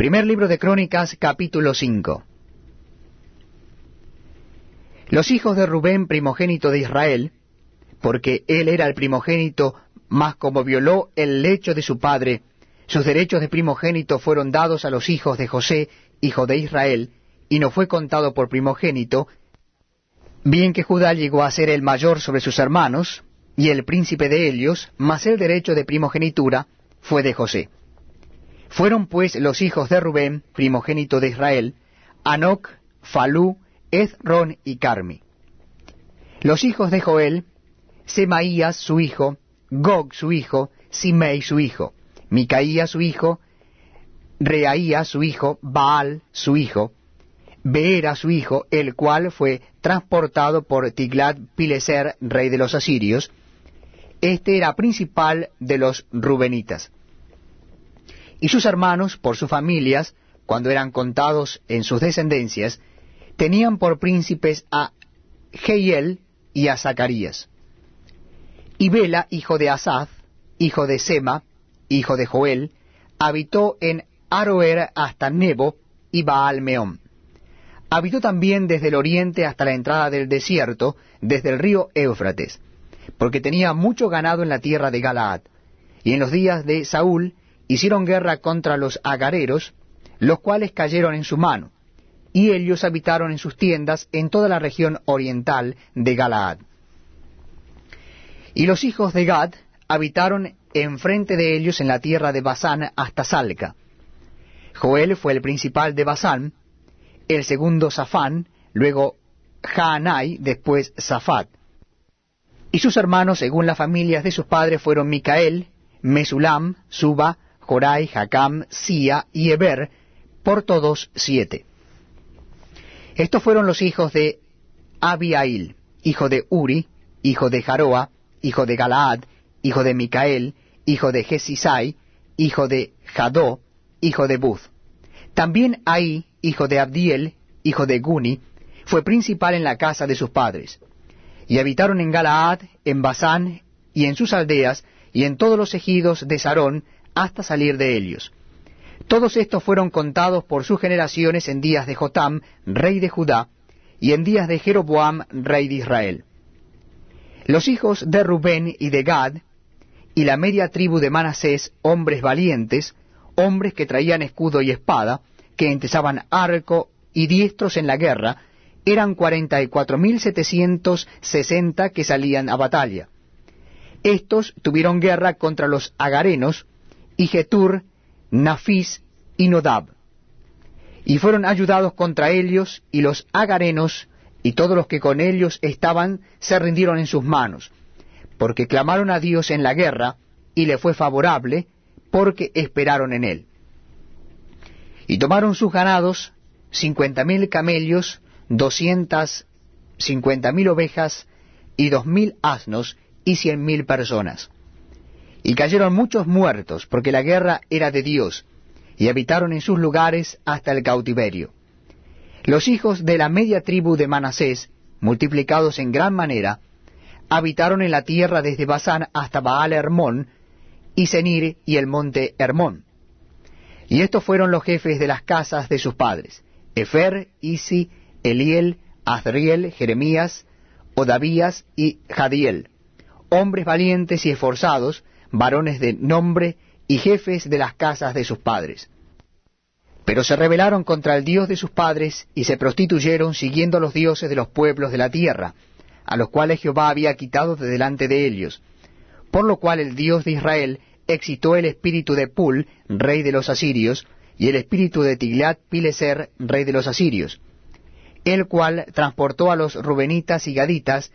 Primer libro de Crónicas, capítulo 5. Los hijos de Rubén, primogénito de Israel, porque él era el primogénito, mas como violó el lecho de su padre, sus derechos de primogénito fueron dados a los hijos de José, hijo de Israel, y no fue contado por primogénito, bien que Judá llegó a ser el mayor sobre sus hermanos, y el príncipe de ellos, mas el derecho de primogenitura fue de José. Fueron pues los hijos de Rubén, primogénito de Israel, Anoc, Falú, Ezron y Carmi. Los hijos de Joel, Semaías su hijo, Gog su hijo, Simei su hijo, Micaías su hijo, Reaía su hijo, Baal su hijo, Beera su hijo, el cual fue transportado por Tiglat Pileser, rey de los asirios. Este era principal de los rubenitas. Y sus hermanos, por sus familias, cuando eran contados en sus descendencias, tenían por príncipes a Jehiel y a Zacarías. Y Bela, hijo de Asaz, hijo de Sema, hijo de Joel, habitó en Aroer hasta Nebo y Baal-Meón. Habitó también desde el oriente hasta la entrada del desierto, desde el río Éufrates, porque tenía mucho ganado en la tierra de Galaad. Y en los días de Saúl hicieron guerra contra los agareros, los cuales cayeron en su mano, y ellos habitaron en sus tiendas en toda la región oriental de Galaad. Y los hijos de Gad habitaron enfrente de ellos en la tierra de Basán hasta Salca. Joel fue el principal de Basán, el segundo Safán, luego Jaanai, después Safat. Y sus hermanos, según las familias de sus padres, fueron Micael, Mesulam, Suba, Jorai, Jacam, Sia y Eber, por todos siete. Estos fueron los hijos de Abiail, hijo de Uri, hijo de Jaroa, hijo de Galaad, hijo de Micael, hijo de Jesisai, hijo de Jadó, hijo de Buz. También Ahí, hijo de Abdiel, hijo de Guni, fue principal en la casa de sus padres. Y habitaron en Galaad, en Basán, y en sus aldeas, y en todos los ejidos de Sarón, hasta salir de ellos. Todos estos fueron contados por sus generaciones en días de Jotam, rey de Judá, y en días de Jeroboam, rey de Israel. Los hijos de Rubén y de Gad, y la media tribu de Manasés, hombres valientes, hombres que traían escudo y espada, que entesaban arco y diestros en la guerra, eran cuarenta y cuatro mil setecientos sesenta que salían a batalla. Estos tuvieron guerra contra los agarenos, y Getur, Nafis y Nodab. Y fueron ayudados contra ellos, y los agarenos y todos los que con ellos estaban se rindieron en sus manos, porque clamaron a Dios en la guerra, y le fue favorable, porque esperaron en él. Y tomaron sus ganados, cincuenta mil camellos, doscientas cincuenta mil ovejas, y dos mil asnos, y cien mil personas. Y cayeron muchos muertos, porque la guerra era de Dios, y habitaron en sus lugares hasta el cautiverio. Los hijos de la media tribu de Manasés, multiplicados en gran manera, habitaron en la tierra desde Basán hasta Baal Hermón, y Senir y el monte Hermón. Y estos fueron los jefes de las casas de sus padres, Efer, Isi, Eliel, Azriel, Jeremías, Odavías y Jadiel, hombres valientes y esforzados, varones de nombre y jefes de las casas de sus padres. Pero se rebelaron contra el Dios de sus padres y se prostituyeron siguiendo a los dioses de los pueblos de la tierra, a los cuales Jehová había quitado de delante de ellos. Por lo cual el Dios de Israel excitó el espíritu de Pul, rey de los asirios, y el espíritu de Tiglat Pileser, rey de los asirios, el cual transportó a los rubenitas y gaditas